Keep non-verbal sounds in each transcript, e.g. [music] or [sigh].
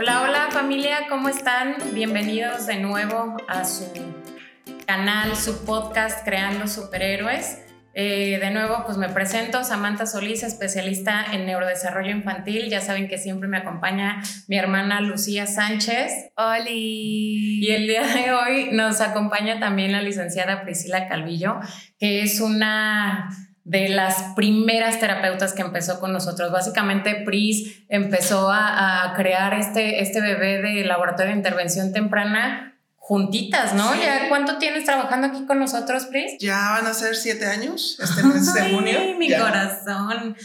Hola, hola familia, ¿cómo están? Bienvenidos de nuevo a su canal, su podcast Creando Superhéroes. Eh, de nuevo, pues me presento, Samantha Solís, especialista en neurodesarrollo infantil. Ya saben que siempre me acompaña mi hermana Lucía Sánchez. ¡Holi! Y el día de hoy nos acompaña también la licenciada Priscila Calvillo, que es una de las primeras terapeutas que empezó con nosotros. Básicamente, Pris empezó a, crear este, este bebé de laboratorio de intervención temprana juntitas, ¿no? ¿Ya cuánto tienes trabajando aquí con nosotros, Pris? Ya van a ser siete años, este mes de junio. Ay, mi corazón.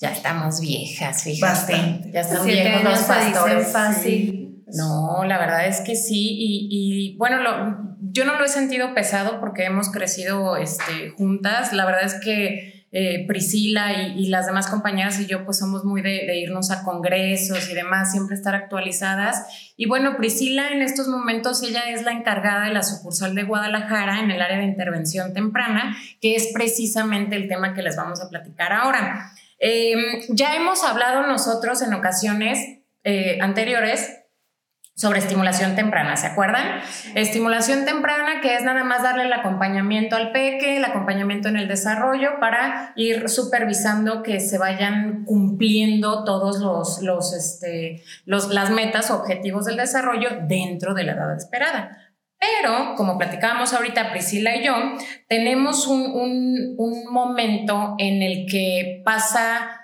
Ya estamos viejas, fíjate. Bastante. Ya están Siete viejos los años se dicen pastores. fácil. No, la verdad es que sí. Y, y, bueno, lo, yo no lo he sentido pesado porque hemos crecido este, juntas. La verdad es que eh, Priscila y, las demás compañeras y yo pues somos muy de, irnos a congresos y demás, siempre estar actualizadas. Y bueno, Priscila en estos momentos, ella es la encargada de la sucursal de Guadalajara en el área de intervención temprana, que es precisamente el tema que les vamos a platicar ahora. Eh, ya hemos hablado nosotros en ocasiones eh, anteriores sobre estimulación temprana, ¿se acuerdan? Estimulación temprana, que es nada más darle el acompañamiento al peque, el acompañamiento en el desarrollo para ir supervisando que se vayan cumpliendo todos los, los, este, los, las metas objetivos del desarrollo dentro de la edad esperada. Pero, como platicábamos ahorita Priscila y yo, tenemos un, un, un momento en el que pasa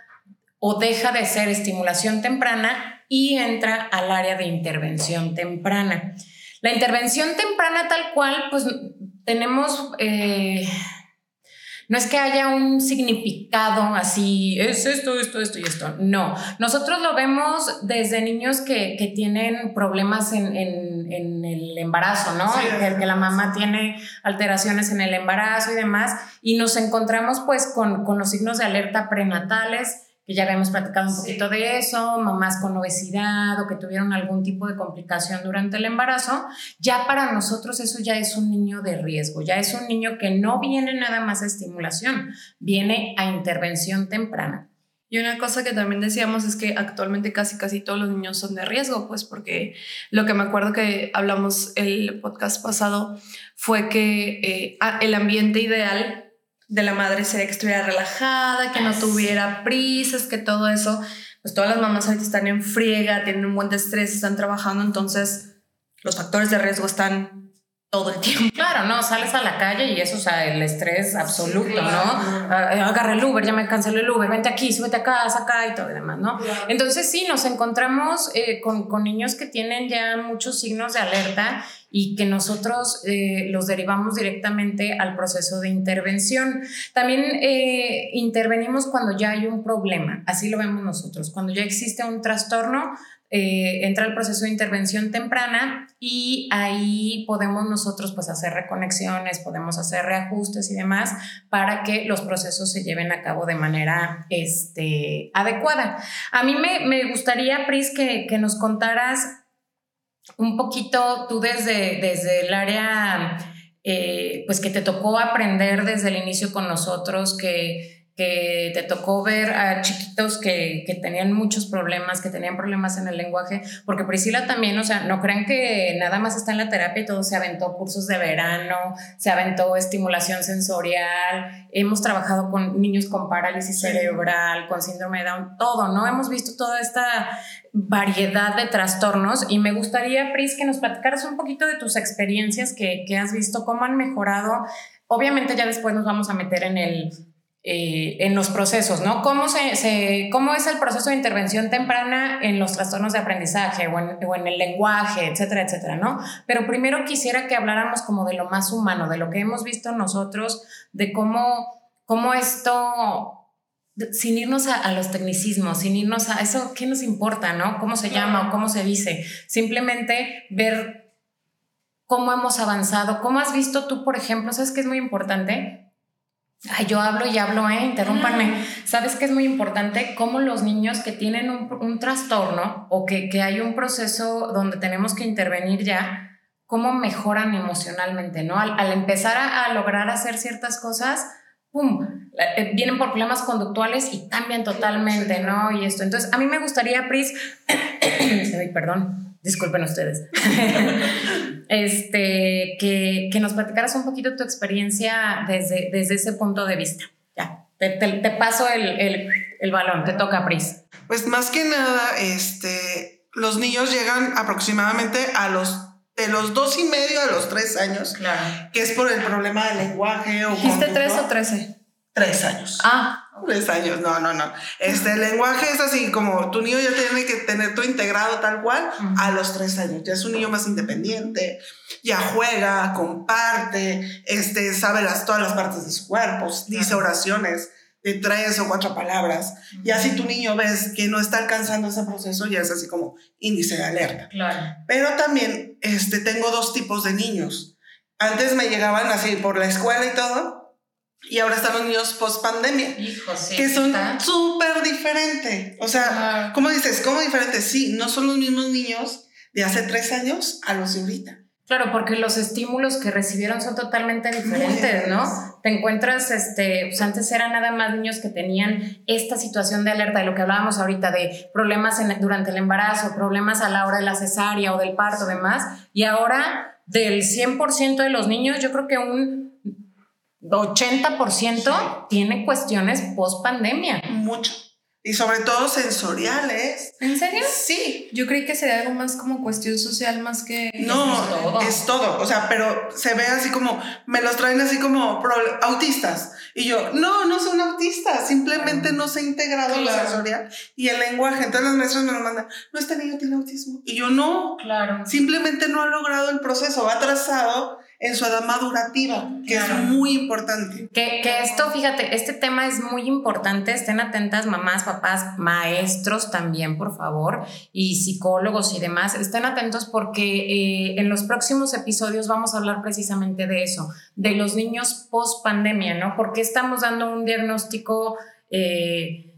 o deja de ser estimulación temprana y entra al área de intervención temprana. La intervención temprana tal cual, pues tenemos, eh, no es que haya un significado así, es esto, esto, esto y esto, no. Nosotros lo vemos desde niños que, que tienen problemas en, en, en, el embarazo, ¿no? Sí. Que, que, la mamá tiene alteraciones en el embarazo y demás, y nos encontramos pues con, con los signos de alerta prenatales que ya habíamos platicado un poquito sí. de eso, mamás con obesidad o que tuvieron algún tipo de complicación durante el embarazo, ya para nosotros eso ya es un niño de riesgo, ya es un niño que no viene nada más a estimulación, viene a intervención temprana. Y una cosa que también decíamos es que actualmente casi casi todos los niños son de riesgo, pues porque lo que me acuerdo que hablamos el podcast pasado fue que eh, el ambiente ideal de la madre sería que estuviera relajada, que no tuviera prisas, que todo eso, pues todas las mamás ahorita están en friega, tienen un buen estrés, están trabajando, entonces los factores de riesgo están todo el tiempo. [laughs] Claro, no, sales a la calle y eso, o sea, el estrés absoluto, sí, claro. ¿no? Agarra el Uber, ya me canceló el Uber, vente aquí, súbete acá, acá y todo y demás, ¿no? Claro. Entonces sí, nos encontramos eh, con, con niños que tienen ya muchos signos de alerta y que nosotros eh, los derivamos directamente al proceso de intervención. También eh, intervenimos cuando ya hay un problema, así lo vemos nosotros, cuando ya existe un trastorno, eh, entra el proceso de intervención temprana y ahí podemos nosotros pues hacer reconexiones, podemos hacer reajustes y demás para que los procesos se lleven a cabo de manera este, adecuada. A mí me, me gustaría, Pris, que, que nos contaras un poquito tú desde, desde el área, eh, pues que te tocó aprender desde el inicio con nosotros, que, que te tocó ver a chiquitos que, que, tenían muchos problemas, que tenían problemas en el lenguaje, porque Priscila también, o sea, no crean que nada más está en la terapia y todo, se aventó cursos de verano, se aventó estimulación sensorial, hemos trabajado con niños con parálisis cerebral, con síndrome de Down, todo, ¿no? Hemos visto toda esta variedad de trastornos y me gustaría, Pris, que nos platicaras un poquito de tus experiencias que, que has visto, cómo han mejorado. Obviamente ya después nos vamos a meter en el eh, en los procesos, ¿no? ¿Cómo, se, se, ¿Cómo es el proceso de intervención temprana en los trastornos de aprendizaje o en, o en, el lenguaje, etcétera, etcétera, ¿no? Pero primero quisiera que habláramos como de lo más humano, de lo que hemos visto nosotros, de cómo, cómo esto, sin irnos a, a los tecnicismos, sin irnos a eso, ¿qué nos importa, ¿no? ¿Cómo se llama o cómo se dice? Simplemente ver cómo hemos avanzado, cómo has visto tú, por ejemplo, ¿sabes qué es muy importante? Ay, yo hablo y hablo, ¿eh? Interrúmpanme. ¿Sabes qué es muy importante? Cómo los niños que tienen un, un trastorno o que, que, hay un proceso donde tenemos que intervenir ya, cómo mejoran emocionalmente, ¿no? Al, al empezar a, a, lograr hacer ciertas cosas, ¡pum! Eh, vienen por problemas conductuales y cambian totalmente, ¿no? Y esto. Entonces, a mí me gustaría, Pris, [coughs] Ay, perdón, disculpen ustedes, [laughs] este, que, que, nos platicaras un poquito tu experiencia desde, desde ese punto de vista. Ya, te, te, paso el, el, el, balón, te toca, Pris. Pues más que nada, este, los niños llegan aproximadamente a los de los dos y medio a los tres años, claro. que es por el problema del lenguaje o ¿Dijiste tres o trece? Tres años. Ah. Tres años, no, no, no. Este el lenguaje es así como tu niño ya tiene que tener todo integrado tal cual a los tres años. Ya es un niño más independiente, ya juega, comparte, este, sabe las, todas las partes de su cuerpo, dice oraciones de tres o cuatro palabras. Y así tu niño ves que no está alcanzando ese proceso, ya es así como índice de alerta. Claro. Pero también este, tengo dos tipos de niños. Antes me llegaban así por la escuela y todo, y ahora están los niños post pandemia, que son súper diferentes. O sea, ¿cómo dices? ¿Cómo diferentes? Sí, no son los mismos niños de hace tres años a los de ahorita. Claro, porque los estímulos que recibieron son totalmente diferentes, ¿no? Te encuentras, este, pues antes eran nada más niños que tenían esta situación de alerta, de lo que hablábamos ahorita, de problemas durante el embarazo, problemas a la hora de la cesárea o del parto, demás, y ahora del 100% de los niños, yo creo que un 80% tiene cuestiones post pandemia. Mucho. Y sobre todo sensoriales. ¿En serio? Sí. Yo creí que sería algo más como cuestión social más que... No, es todo. O sea, pero se ve así como, me los traen así como autistas. Y yo, no, no son autistas, simplemente no se ha integrado la sensorial y el lenguaje. Entonces los maestros me lo mandan, no, este niño tiene autismo. Y yo, no, claro. simplemente no ha logrado el proceso, va atrasado en su edad madurativa, que es muy importante. Que, que, esto, fíjate, este tema es muy importante, estén atentas mamás, papás, maestros también, por favor, y psicólogos y demás, estén atentos porque eh, en los próximos episodios vamos a hablar precisamente de eso, de los niños post pandemia, ¿no? Porque estamos dando un diagnóstico eh,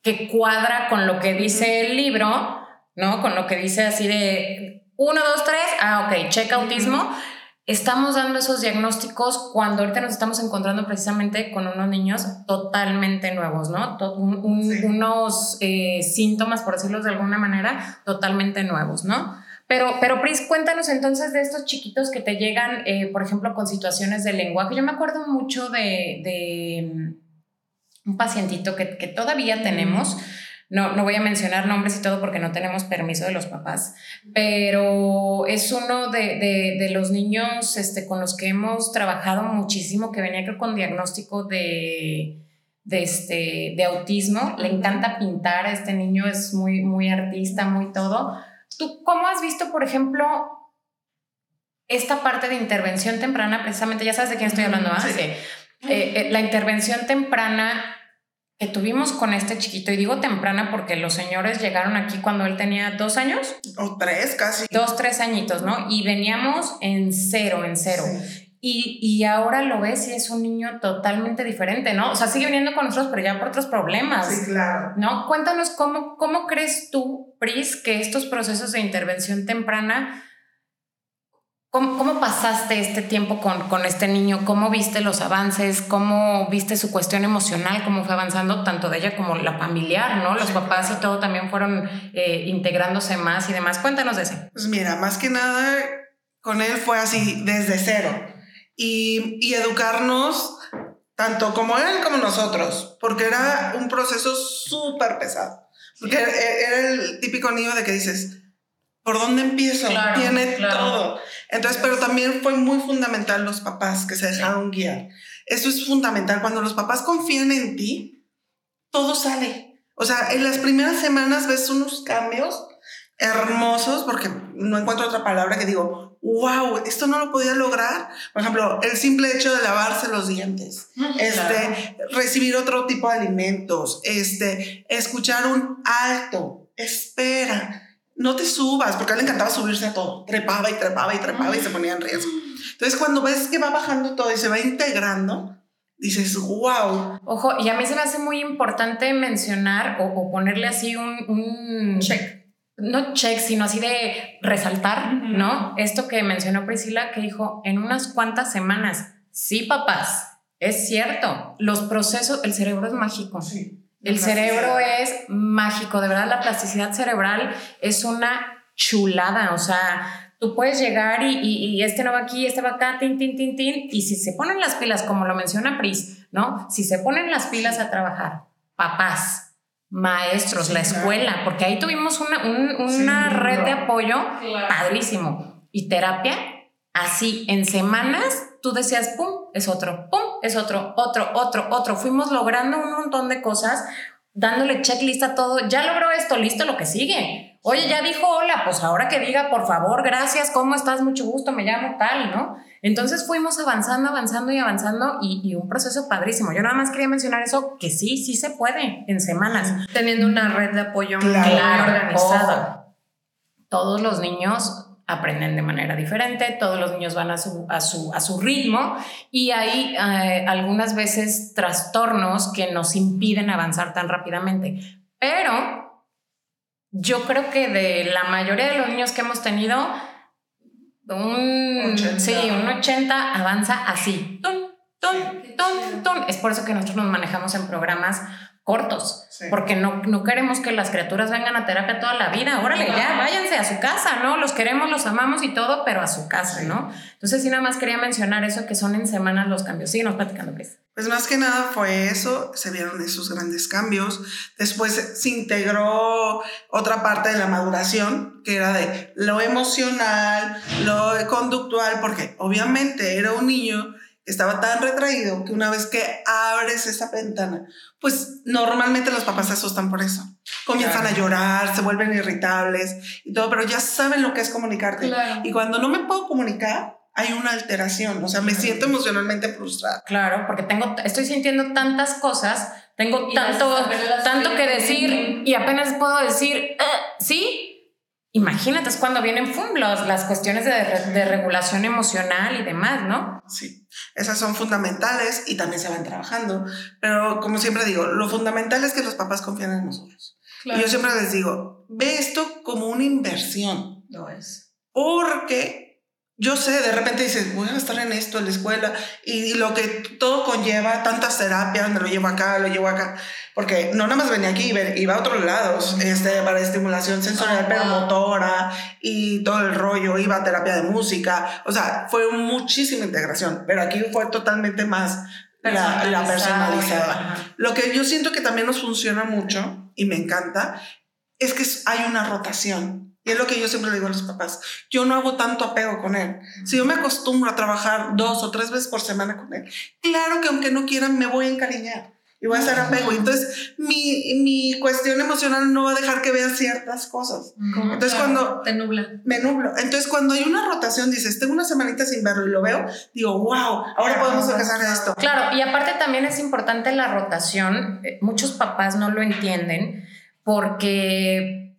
que cuadra con lo que dice el libro, ¿no? Con lo que dice así de 1, 2, 3, ah, ok, check autismo estamos dando esos diagnósticos cuando ahorita nos estamos encontrando precisamente con unos niños totalmente nuevos, ¿no? Unos eh, síntomas, por decirlo de alguna manera, totalmente nuevos, ¿no? Pero, pero Pris, cuéntanos entonces de estos chiquitos que te llegan, eh, por ejemplo, con situaciones de lenguaje. Yo me acuerdo mucho de, de mm, un pacientito que, que todavía tenemos, no, no voy a mencionar nombres y todo porque no tenemos permiso de los papás, pero es uno de, los niños este, con los que hemos trabajado muchísimo, que venía con diagnóstico de, de, este, de autismo. Le encanta pintar, este niño es muy, muy artista, muy todo. ¿Tú cómo has visto, por ejemplo, esta parte de intervención temprana? Precisamente, ya sabes de quién estoy hablando, ¿ah? Sí. Eh, eh, la intervención temprana que tuvimos con este chiquito, y digo temprana porque los señores llegaron aquí cuando él tenía dos años. O tres casi. Dos, tres añitos, ¿no? Y veníamos en cero, en cero. Y, y, ahora lo ves y es un niño totalmente diferente, ¿no? O sea, sigue viniendo con nosotros, pero ya por otros problemas. Sí, claro. ¿No? Cuéntanos cómo, cómo crees tú, Pris, que estos procesos de intervención temprana ¿Cómo, pasaste este tiempo con, con, este niño? ¿Cómo viste los avances? ¿Cómo viste su cuestión emocional? ¿Cómo fue avanzando tanto de ella como la familiar, ¿no? Los papás y todo también fueron eh, integrándose más y demás. Cuéntanos de eso. Pues mira, más que nada con él fue así, desde cero. Y, y educarnos tanto como él como nosotros, porque era un proceso súper pesado. Porque era el típico niño de que dices, ¿por dónde empiezo? Tiene todo. Entonces, pero también fue muy fundamental los papás que se dejaron guiar. Eso es fundamental. Cuando los papás confían en ti, todo sale. O sea, en las primeras semanas ves unos cambios hermosos, porque no encuentro otra palabra que digo, wow, esto no lo podía lograr. Por ejemplo, el simple hecho de lavarse los dientes, este, recibir otro tipo de alimentos, este, escuchar un alto, espera no te subas, porque a él le encantaba subirse a todo. Trepaba y trepaba y trepaba y se ponía en riesgo. Entonces, cuando ves que va bajando todo y se va integrando, dices, wow. Ojo, y a mí se me hace muy importante mencionar o, ponerle así un, check. No check, sino así de resaltar, ¿no? Esto que mencionó Priscila, que dijo, en unas cuantas semanas, sí, papás, Es cierto, los procesos, el cerebro es mágico. Sí. El cerebro es mágico, de verdad la plasticidad cerebral es una chulada, o sea, tú puedes llegar y, y, este no va aquí, este va acá, tin, tin, tin, tin, y si se ponen las pilas, como lo menciona Pris, ¿no? Si se ponen las pilas a trabajar, papás, maestros, la escuela, porque ahí tuvimos una, una red de apoyo padrísimo. Y terapia, así en semanas tú decías, pum, es otro, pum, es otro, otro, otro, otro. Fuimos logrando un montón de cosas, dándole checklist a todo. Ya logró esto, listo, lo que sigue. Oye, ya dijo hola, pues ahora que diga, por favor, gracias, ¿cómo estás? Mucho gusto, me llamo tal, ¿no? Entonces fuimos avanzando, avanzando y avanzando y, un proceso padrísimo. Yo nada más quería mencionar eso, que sí, sí se puede en semanas. Teniendo una red de apoyo claro, organizada. Todos los niños aprenden de manera diferente, todos los niños van a su, a su, a su ritmo y hay eh, algunas veces trastornos que nos impiden avanzar tan rápidamente. Pero yo creo que de la mayoría de los niños que hemos tenido, un, 80. Sí, un 80 avanza así. Es por eso que nosotros nos manejamos en programas cortos, porque no, no queremos que las criaturas vengan a terapia toda la vida. Órale, ya, váyanse a su casa, ¿no? Los queremos, los amamos y todo, pero a su casa, ¿no? Entonces, sí, nada más quería mencionar eso, que son en semanas los cambios. Síguenos platicando, Chris. Pues más que nada fue eso, se vieron esos grandes cambios. Después se integró otra parte de la maduración, que era de lo emocional, lo conductual, porque obviamente era un niño estaba tan retraído que una vez que abres esa ventana, pues normalmente los papás se asustan por eso. Comienzan a llorar, se vuelven irritables y todo, pero ya saben lo que es comunicarte. Y cuando no me puedo comunicar, hay una alteración, o sea, me siento emocionalmente frustrada. Claro, porque tengo, estoy sintiendo tantas cosas, tengo tanto, tanto que decir y apenas puedo decir, eh, sí, Imagínate, es cuando vienen las cuestiones de, de, regulación emocional y demás, ¿no? Sí, esas son fundamentales y también se van trabajando. Pero como siempre digo, lo fundamental es que los papás confíen en nosotros. Y yo siempre les digo, ve esto como una inversión. Lo es. Porque yo sé, de repente dices, voy a estar en esto, en la escuela, y, lo que todo conlleva, tantas terapias, me lo llevo acá, lo llevo acá, porque no nada más venía aquí, iba a otros lados, este, para estimulación sensorial, pero motora, y todo el rollo, iba a terapia de música, o sea, fue muchísima integración, pero aquí fue totalmente más la, la personalizada. Lo que yo siento que también nos funciona mucho, y me encanta, es que hay una rotación. Y es lo que yo siempre le digo a los papás. Yo no hago tanto apego con él. Si yo me acostumbro a trabajar dos o tres veces por semana con él, claro que aunque no quieran, me voy a encariñar y voy a hacer apego. Entonces, mi, mi cuestión emocional no va a dejar que vea ciertas cosas. Entonces, cuando... Te nubla. Me nublo. Entonces, cuando hay una rotación, dices, tengo una semanita sin verlo y lo veo, digo, wow, ahora podemos empezar esto. Claro, y aparte también es importante la rotación. Eh, muchos papás no lo entienden porque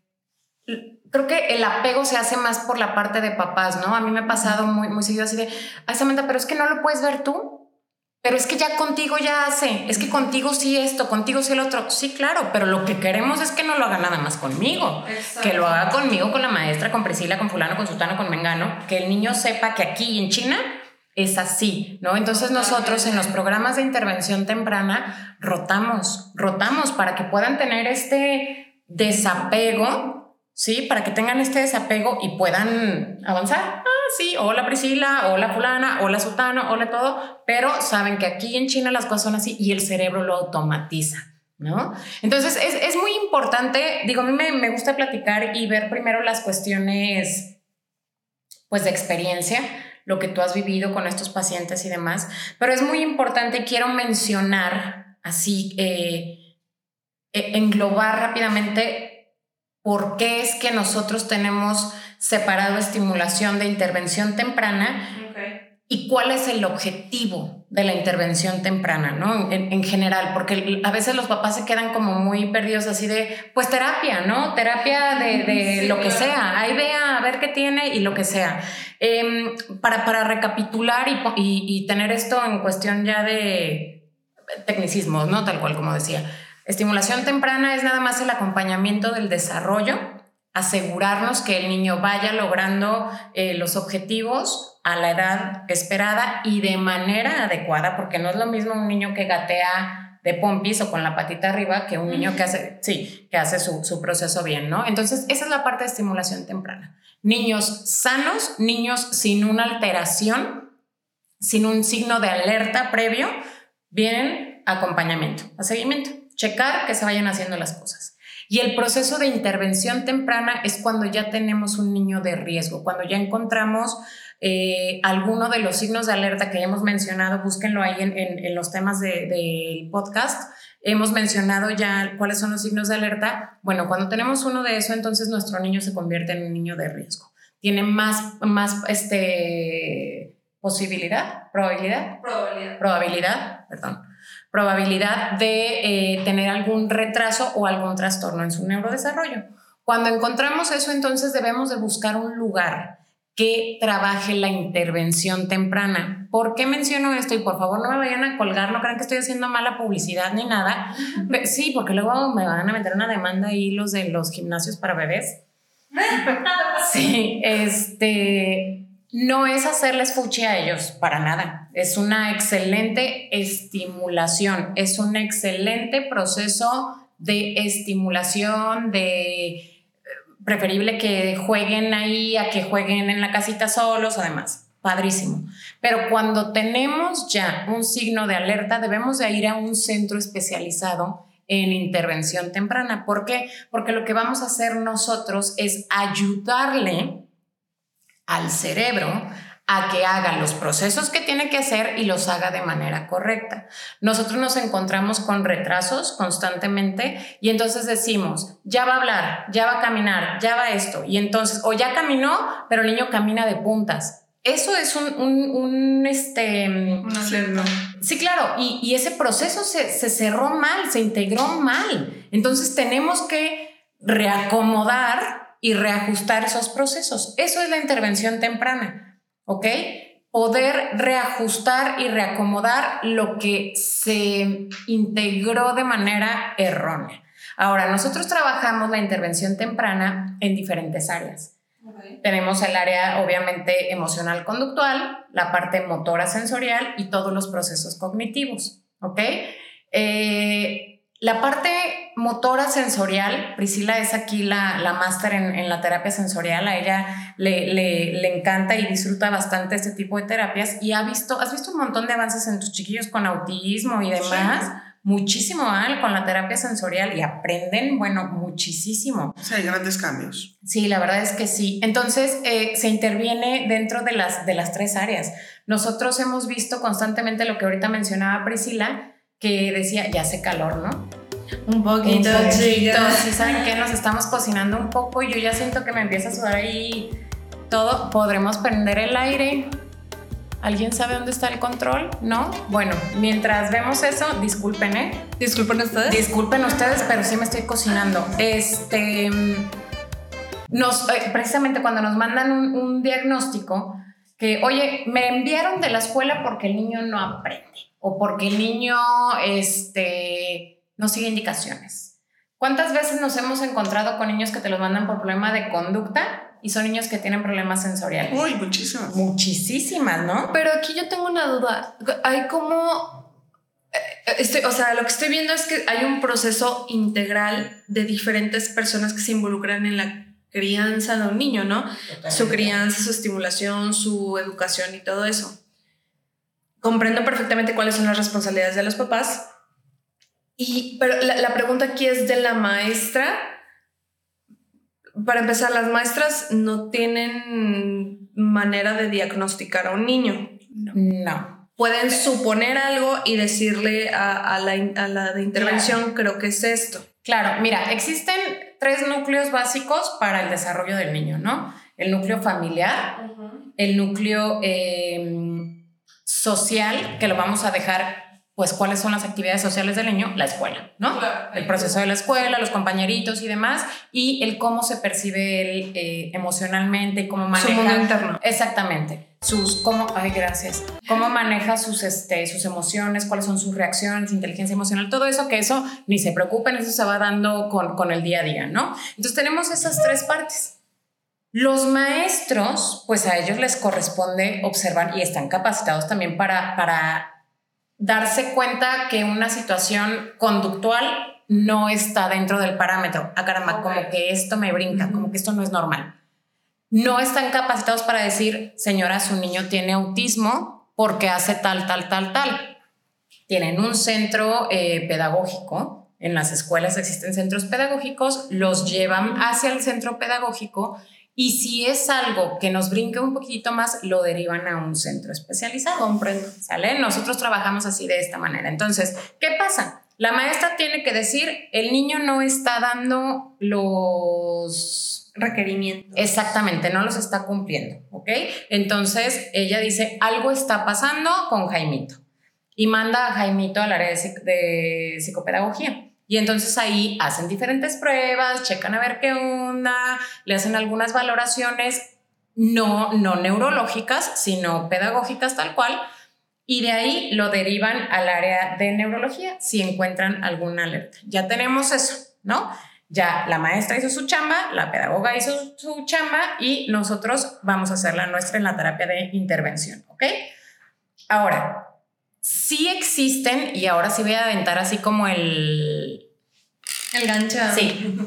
creo que el apego se hace más por la parte de papás, ¿no? A mí me ha pasado muy, muy seguido así de, ay, Samantha, pero es que no lo puedes ver tú. Pero es que ya contigo ya hace, es que contigo sí esto, contigo sí el otro. Sí, claro, pero lo que queremos es que no lo haga nada más conmigo. Que lo haga conmigo, con la maestra, con Priscila, con fulano, con sultano, con mengano. Que el niño sepa que aquí en China es así, ¿no? Entonces nosotros en los programas de intervención temprana rotamos, rotamos para que puedan tener este desapego ¿sí? Para que tengan este desapego y puedan avanzar. Ah, sí, hola Priscila, hola fulana, hola sutano, hola todo, pero saben que aquí en China las cosas son así y el cerebro lo automatiza. ¿No? Entonces es, es muy importante, digo, a mí me, me gusta platicar y ver primero las cuestiones pues de experiencia, lo que tú has vivido con estos pacientes y demás, pero es muy importante, quiero mencionar así, eh, e, englobar rápidamente por qué es que nosotros tenemos separado estimulación de intervención temprana y cuál es el objetivo de la intervención temprana, ¿no? En, general, porque a veces los papás se quedan como muy perdidos así de, pues terapia, ¿no? Terapia de, lo que sea, ahí vea a ver qué tiene y lo que sea. Em, para, para recapitular y, y tener esto en cuestión ya de tecnicismos, ¿no? Tal cual como decía. Estimulación temprana es nada más el acompañamiento del desarrollo asegurarnos que el niño vaya logrando eh, los objetivos a la edad esperada y de manera adecuada, porque no es lo mismo un niño que gatea de pompis o con la patita arriba que un niño que hace, sí, que hace su, su proceso bien, ¿no? Entonces, esa es la parte de estimulación temprana. Niños sanos, niños sin una alteración, sin un signo de alerta previo, vienen acompañamiento, a seguimiento, checar que se vayan haciendo las cosas. Y el proceso de intervención temprana es cuando ya tenemos un niño de riesgo, cuando ya encontramos eh, alguno de los signos de alerta que hemos mencionado, búsquenlo ahí en, los temas del podcast. Hemos mencionado ya cuáles son los signos de alerta. Bueno, cuando tenemos uno de eso, entonces nuestro niño se convierte en un niño de riesgo. Tiene más, más este, posibilidad, probabilidad. Probabilidad. Probabilidad, perdón probabilidad de eh, tener algún retraso o algún trastorno en su neurodesarrollo. Cuando encontramos eso, entonces debemos de buscar un lugar que trabaje la intervención temprana. ¿Por qué menciono esto? Y por favor no me vayan a colgar, no crean que estoy haciendo mala publicidad ni nada. Sí, porque luego me van a meter una demanda ahí los de los gimnasios para bebés. [laughs] Sí, este, no es hacerles fuchi a ellos, para nada. Es una excelente estimulación, es un excelente proceso de estimulación, de eh, preferible que jueguen ahí a que jueguen en la casita solos, además. Padrísimo. Pero cuando tenemos ya un signo de alerta, debemos de ir a un centro especializado en intervención temprana. ¿Por qué? Porque lo que vamos a hacer nosotros es ayudarle al cerebro a que haga los procesos que tiene que hacer y los haga de manera correcta. Nosotros nos encontramos con retrasos constantemente y entonces decimos, ya va a hablar, ya va a caminar, ya va esto, y entonces, o ya caminó, pero el niño camina de puntas. Eso es un, un, este... sí, claro, y, y ese proceso se, se cerró mal, se integró mal. Entonces tenemos que reacomodar y reajustar esos procesos. Eso es la intervención temprana, ¿ok? Poder reajustar y reacomodar lo que se integró de manera errónea. Ahora, nosotros trabajamos la intervención temprana en diferentes áreas. Tenemos el área obviamente emocional conductual, la parte motora sensorial y todos los procesos cognitivos, ¿ok? Eh, la parte motora sensorial, Priscila es aquí la, la máster en, la terapia sensorial, a ella le, le, encanta y disfruta bastante este tipo de terapias y ha visto, has visto un montón de avances en tus chiquillos con autismo y demás. Muchísimo, Al, con la terapia sensorial y aprenden, bueno, muchísimo. O sea, hay grandes cambios. Sí, la verdad es que sí. Entonces, eh, se interviene dentro de las, de las tres áreas. Nosotros hemos visto constantemente lo que ahorita mencionaba Priscila, que decía, ya hace calor, ¿no? Un poquito, chicos. Si saben que nos estamos cocinando un poco y yo ya siento que me empieza a sudar ahí todo. ¿Podremos prender el aire? ¿Alguien sabe dónde está el control? ¿No? Bueno, mientras vemos eso, disculpen, ¿eh? Disculpen ustedes. Disculpen ustedes, pero sí me estoy cocinando. Este. Nos, eh, precisamente cuando nos mandan un, un diagnóstico, que, oye, me enviaron de la escuela porque el niño no aprende o porque el niño este, no sigue indicaciones. ¿Cuántas veces nos hemos encontrado con niños que te los mandan por problema de conducta y son niños que tienen problemas sensoriales? Uy, muchísimas. Muchísimas, ¿no? Pero aquí yo tengo una duda. Hay como... Estoy, o sea, lo que estoy viendo es que hay un proceso integral de diferentes personas que se involucran en la crianza de un niño, ¿no? Su crianza, su estimulación, su educación y todo eso comprendo perfectamente cuáles son las responsabilidades de los papás. Y, pero la, pregunta aquí es de la maestra. Para empezar, las maestras no tienen manera de diagnosticar a un niño. No. Pueden suponer algo y decirle a, la, a la, de intervención, creo que es esto. Claro, mira, existen tres núcleos básicos para el desarrollo del niño, ¿no? El núcleo familiar, el núcleo... Eh, social, que lo vamos a dejar pues cuáles son las actividades sociales del niño, la escuela, ¿no? el proceso de la escuela, los compañeritos y demás, y el cómo se percibe él eh, emocionalmente, cómo maneja. Su mundo interno. Exactamente. Sus, cómo, ay, gracias. Cómo maneja sus, este, sus emociones, cuáles son sus reacciones, inteligencia emocional, todo eso, que eso ni se preocupen, eso se va dando con, con el día a día, ¿no? Entonces tenemos esas tres partes. Los maestros, pues a ellos les corresponde observar y están capacitados también para, para darse cuenta que una situación conductual no está dentro del parámetro. Ah, caramba, como que esto me brinca, como que esto no es normal. No están capacitados para decir, señora, su niño tiene autismo porque hace tal, tal, tal, tal. Tienen un centro eh, pedagógico. En las escuelas existen centros pedagógicos, los llevan hacia el centro pedagógico y si es algo que nos brinque un poquito más, lo derivan a un centro especializado. Comprendo. ¿Sale? Nosotros trabajamos así de esta manera. Entonces, ¿qué pasa? La maestra tiene que decir, el niño no está dando los requerimientos. Exactamente, no los está cumpliendo, ¿ok? Entonces, ella dice, algo está pasando con Jaimito y manda a Jaimito al área de, de psicopedagogía. Y entonces ahí hacen diferentes pruebas, checan a ver qué onda, le hacen algunas valoraciones, no, no neurológicas, sino pedagógicas tal cual, y de ahí lo derivan al área de neurología si encuentran alguna alerta. Ya tenemos eso, ¿no? Ya la maestra hizo su chamba, la pedagoga hizo su chamba y nosotros vamos a hacer la nuestra en la terapia de intervención, ¿ok? Ahora, sí existen, y ahora sí voy a aventar así como el... El gancho. Sí,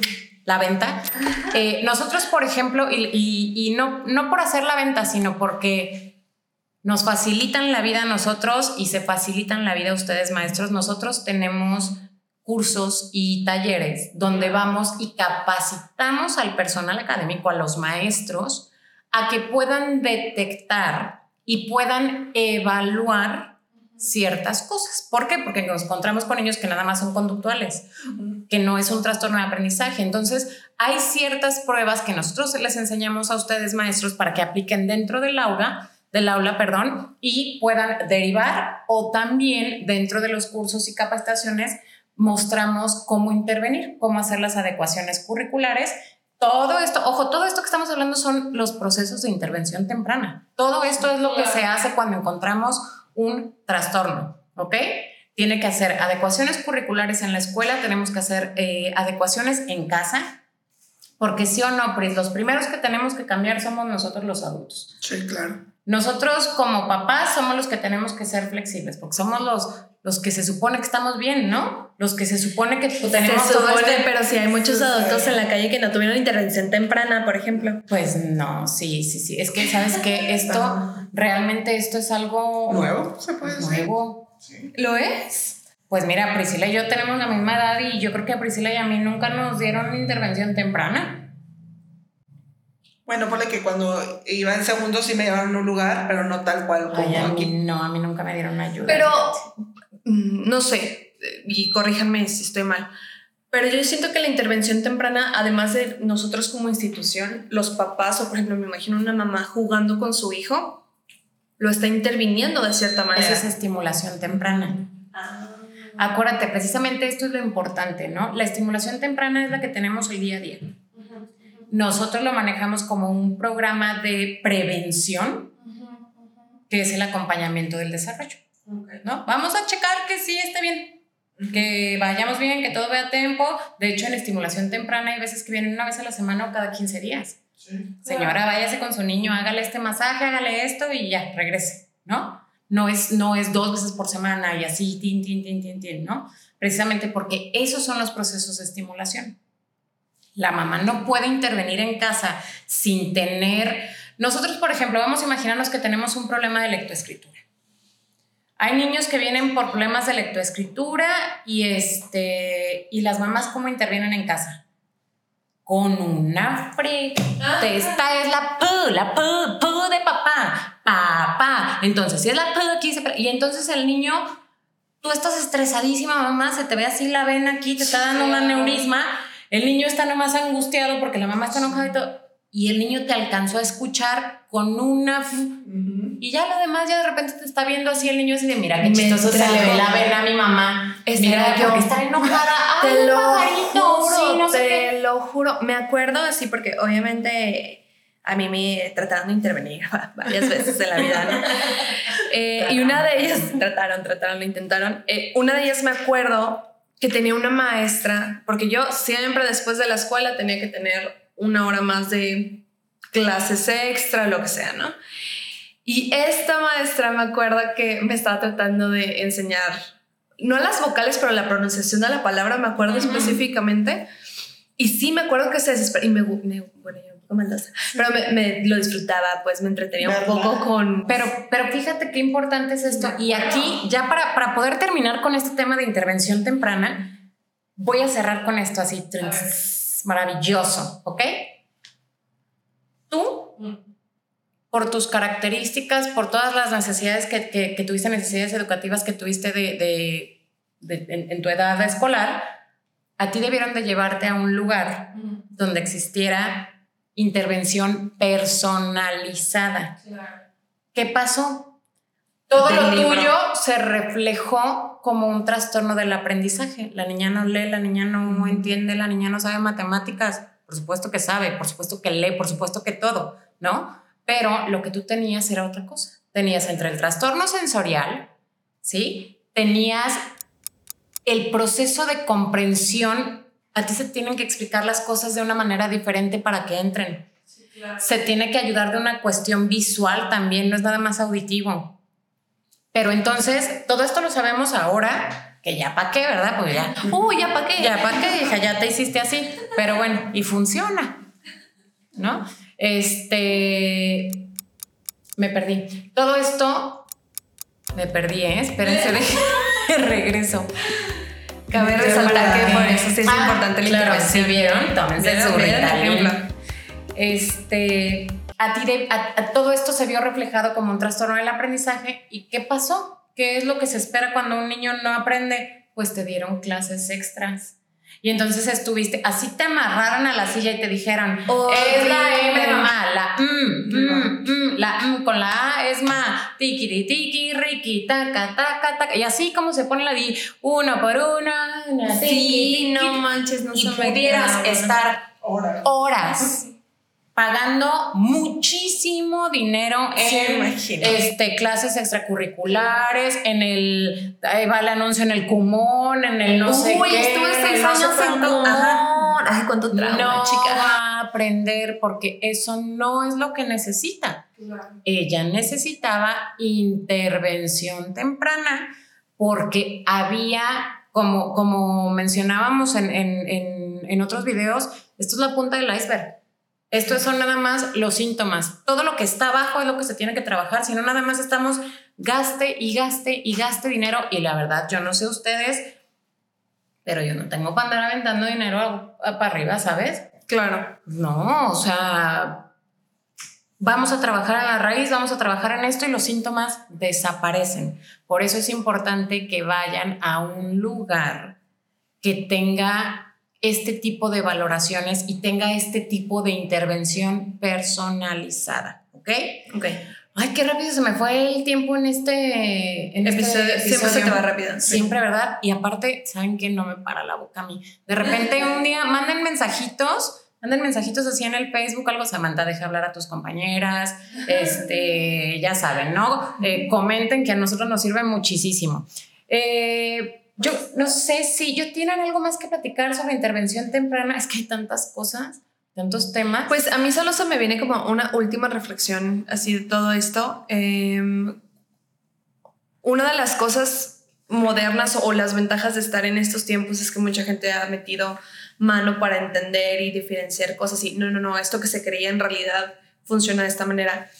la venta. [laughs] Eh, nosotros, por ejemplo, y, no, no por hacer la venta, sino porque nos facilitan la vida a nosotros y se facilitan la vida a ustedes, maestros. Nosotros tenemos cursos y talleres donde vamos y capacitamos al personal académico, a los maestros, a que puedan detectar y puedan evaluar ciertas cosas. ¿Por qué? Porque nos encontramos con niños que nada más son conductuales, que no es un trastorno de aprendizaje. Entonces, hay ciertas pruebas que nosotros les enseñamos a ustedes, maestros, para que apliquen dentro del aula, del aula, perdón, y puedan derivar o también dentro de los cursos y capacitaciones mostramos cómo intervenir, cómo hacer las adecuaciones curriculares todo esto, ojo, todo esto que estamos hablando son los procesos de intervención temprana. Todo esto es lo que se hace cuando encontramos un trastorno, ¿ok? Tiene que hacer adecuaciones curriculares en la escuela, tenemos que hacer eh, adecuaciones en casa, porque sí o no, pues los primeros que tenemos que cambiar somos nosotros los adultos. Sí, claro. Nosotros como papás somos los que tenemos que ser flexibles, porque somos los, los que se supone que estamos bien, ¿no? Los que se supone que tenemos se supone, este pero si hay muchos adultos en la calle que no tuvieron intervención temprana, por ejemplo. Pues no, sí, sí, sí. Es que, ¿sabes que Esto, [laughs] realmente esto es algo... Nuevo, se puede decir. Nuevo. Sí. ¿Lo es? Pues mira, Priscila y yo tenemos la misma edad y yo creo que a Priscila y a mí nunca nos dieron intervención temprana. Bueno, ponle que cuando iba en segundo sí me llevaron a un lugar, pero no tal cual como a aquí. Mí, no, a mí nunca me dieron ayuda. Pero, mm, no sé, y corríjanme si estoy mal, pero yo siento que la intervención temprana, además de nosotros como institución, los papás, o por ejemplo, me imagino una mamá jugando con su hijo, lo está interviniendo de cierta manera. Esa es estimulación temprana. Ah. Acuérdate, precisamente esto es lo importante, ¿no? La estimulación temprana es la que tenemos el día a día. Nosotros lo manejamos como un programa de prevención, que es el acompañamiento del desarrollo. ¿no? Vamos a checar que sí esté bien, que vayamos bien, que todo vea a tiempo. De hecho, en estimulación temprana hay veces que vienen una vez a la semana o cada 15 días. Señora, váyase con su niño, hágale este masaje, hágale esto y ya, regrese, ¿no? No es, no es dos veces por semana y así, tin, tin, tin, tin, tin, ¿no? Precisamente porque esos son los procesos de estimulación. La mamá no puede intervenir en casa sin tener... Nosotros, por ejemplo, vamos a imaginarnos que tenemos un problema de lectoescritura. Hay niños que vienen por problemas de lectoescritura y, este, y las mamás cómo intervienen en casa. Con una fre... Esta es la P, la P, P de papá, papá. Entonces, si es la P aquí, y entonces el niño, tú estás estresadísima, mamá, se te ve así la vena aquí, te está dando un aneurisma el niño está nomás angustiado porque la mamá está enojada y todo. Y el niño te alcanzó a escuchar con una... Y ya lo demás, ya de repente te está viendo así el niño así de, mira, qué chistoso se le ve la vena a mi mamá. mira, yo. está enojada. [laughs] te lo juro, te lo juro. Me acuerdo así porque obviamente a mí me trataron de intervenir [laughs] varias veces en la vida, ¿no? [laughs] Eh, y una de ellas, trataron, trataron, lo intentaron. Eh, una de ellas me acuerdo que tenía una maestra, porque yo siempre después de la escuela tenía que tener una hora más de clases extra, lo que sea, ¿no? Y esta maestra me acuerdo que me estaba tratando de enseñar, no las vocales, pero la pronunciación de la palabra, me acuerdo específicamente. Y sí me acuerdo que se desesperó. Y me, me bueno, yo pero me, lo disfrutaba, pues me entretenía un poco con... Pero, pero fíjate qué importante es esto. Y aquí, ya para, para poder terminar con este tema de intervención temprana, voy a cerrar con esto así, maravilloso, ¿ok? Tú, mm. Por tus características, por todas las necesidades que, que, tuviste, necesidades educativas que tuviste de, de, en, tu edad escolar, a ti debieron de llevarte a un lugar mm. donde existiera intervención personalizada. ¿Qué pasó? Todo lo tuyo se reflejó como un trastorno del aprendizaje. La niña no lee, la niña no entiende, la niña no sabe matemáticas. Por supuesto que sabe, por supuesto que lee, por supuesto que todo, ¿no? Pero lo que tú tenías era otra cosa. Tenías entre el trastorno sensorial, ¿sí? Tenías el proceso de comprensión a ti se tienen que explicar las cosas de una manera diferente para que entren. Se tiene que ayudar de una cuestión visual también, no es nada más auditivo. Pero entonces, todo esto lo sabemos ahora, que ya pa' qué, ¿verdad? Pues ya, [laughs] uy, ya pa' qué. Ya pa' qué, hija, ya te hiciste así. Pero bueno, y funciona, ¿no? Este, me perdí. Todo esto, me perdí, ¿eh? Espérense, [laughs] de [laughs] regreso. Cabe resaltar que por eso sí es ah, importante la claro, intervención. Si vieron, tómense su ejemplo. Este, a ti a, todo esto se vio reflejado como un trastorno del aprendizaje. ¿Y qué pasó? ¿Qué es lo que se espera cuando un niño no aprende? Pues te dieron clases extras. Y entonces estuviste, así te amarraron a la silla y te dijeron, es la M ma, la mm, mm, mm, la M con la A es ma, tiki, tiki, riki, taca, taca, taca, y así como se pone la di, uno por uno, sí, no manches, no y pudieras estar horas. horas pagando muchísimo dinero en este, clases extracurriculares, en el, ahí va el anuncio en el Cumón, en el no sé qué. estuve seis años en Cumón. Ay, cuánto trauma, no chica. va a aprender porque eso no es lo que necesita. Ella necesitaba intervención temprana porque había, como, como mencionábamos en, en, en otros videos, esto es la punta del iceberg esto son nada más los síntomas. Todo lo que está abajo es lo que se tiene que trabajar, si no nada más estamos gaste y gaste y gaste dinero. Y la verdad, yo no sé ustedes, pero yo no tengo para andar aventando dinero para arriba, ¿sabes? Claro. No, o sea, vamos a trabajar a la raíz, vamos a trabajar en esto y los síntomas desaparecen. Por eso es importante que vayan a un lugar que tenga este tipo de valoraciones y tenga este tipo de intervención personalizada. ¿Ok? Ok. Ay, qué rápido se me fue el tiempo en este, en este episodio. Siempre se te va rápido. Siempre, ¿verdad? Y aparte, ¿saben qué? No me para la boca a mí. De repente un día manden mensajitos, manden mensajitos así en el Facebook, algo se manda, deja hablar a tus compañeras, este, ya saben, ¿no? Eh, comenten que a nosotros nos sirve muchísimo. Eh, yo no sé si yo tienen algo más que platicar sobre intervención temprana. Es que hay tantas cosas, tantos temas. Pues a mí solo se me viene como una última reflexión así de todo esto. Em, una de las cosas modernas o las ventajas de estar en estos tiempos es que mucha gente ha metido mano para entender y diferenciar cosas y no, no, no, esto que se creía en realidad funciona de esta manera.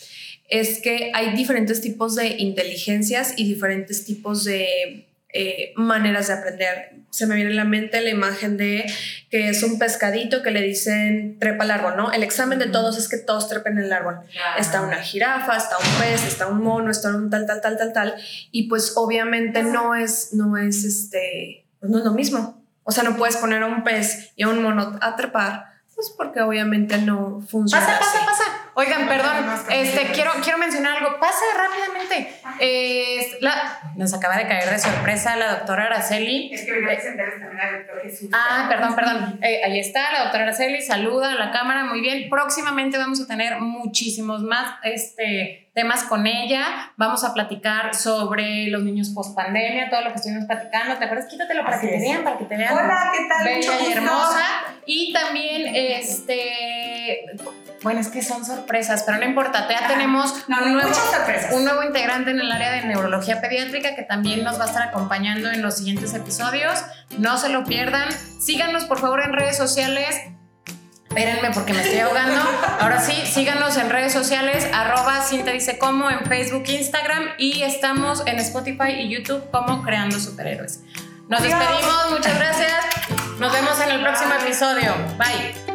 Es que hay diferentes tipos de inteligencias y diferentes tipos de eh, maneras de aprender. Se me viene a la mente la imagen de que es un pescadito que le dicen trepa al árbol, ¿no? El examen de todos es que todos trepen el árbol. Está una jirafa, está un pez, está un mono, está un tal, tal, tal, tal, tal. Y pues obviamente no es, no es este, pues no es lo mismo. O sea, no puedes poner a un pez y a un mono a trepar, pues porque obviamente no funciona. Pasa, pasa, pasa Oigan, perdón, este, quiero, quiero mencionar algo. Pasa rápidamente. Eh, la, nos acaba de caer de sorpresa la doctora Araceli. Es que venía a presentarles también al doctor Jesús. Ah, perdón, perdón. Eh, ahí está la doctora Araceli, saluda a la cámara, muy bien. Próximamente vamos a tener muchísimos más este, temas con ella. Vamos a platicar sobre los niños post pandemia, todo lo que estuvimos platicando. ¿Te acuerdas? Quítatelo para Así que te es. vean, para que te vean. Hola, ¿qué tal? Mucho Bella y hermosa. Y también, este. Bueno, es que son sorpresas, pero no importa. Ya tenemos No, un nuevo, muchas sorpresas. un nuevo integrante en el área de neurología pediátrica que también nos va a estar acompañando en los siguientes episodios. No se lo pierdan. Síganos por favor en redes sociales. Espérenme porque me estoy ahogando. Ahora sí, síganos en redes sociales, arroba Cintia dice cómo en Facebook, Instagram y estamos en Spotify y YouTube como Creando Superhéroes. Nos despedimos, muchas gracias. Nos vemos en el próximo episodio. Bye.